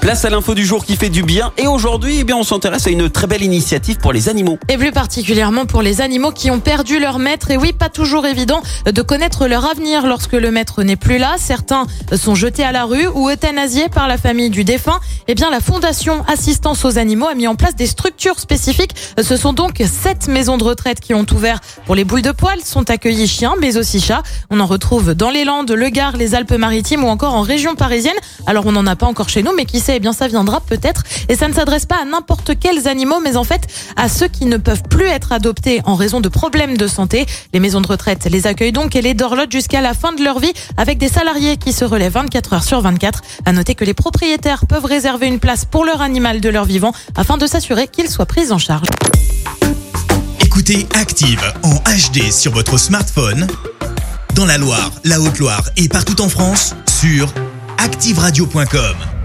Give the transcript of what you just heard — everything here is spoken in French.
Place à l'info du jour qui fait du bien et aujourd'hui, eh bien, on s'intéresse à une très belle initiative pour les animaux. Et plus particulièrement pour les animaux qui ont perdu leur maître. Et oui, pas toujours évident de connaître leur avenir lorsque le maître n'est plus là. Certains sont jetés à la rue ou euthanasiés par la famille du défunt. Eh bien, la Fondation Assistance aux animaux a mis en place des structures spécifiques. Ce sont donc sept maisons de retraite qui ont ouvert pour les boules de poils. Sont accueillis chiens, mais aussi chats. On en retrouve dans les Landes, le Gard, les Alpes-Maritimes ou encore en région parisienne. Alors, on n'en a pas encore chez nous, mais qui eh bien, ça viendra peut-être. Et ça ne s'adresse pas à n'importe quels animaux, mais en fait à ceux qui ne peuvent plus être adoptés en raison de problèmes de santé. Les maisons de retraite les accueillent donc et les dorlotent jusqu'à la fin de leur vie avec des salariés qui se relèvent 24 heures sur 24. À noter que les propriétaires peuvent réserver une place pour leur animal de leur vivant afin de s'assurer qu'il soit pris en charge. Écoutez Active en HD sur votre smartphone, dans la Loire, la Haute-Loire et partout en France, sur activeradio.com.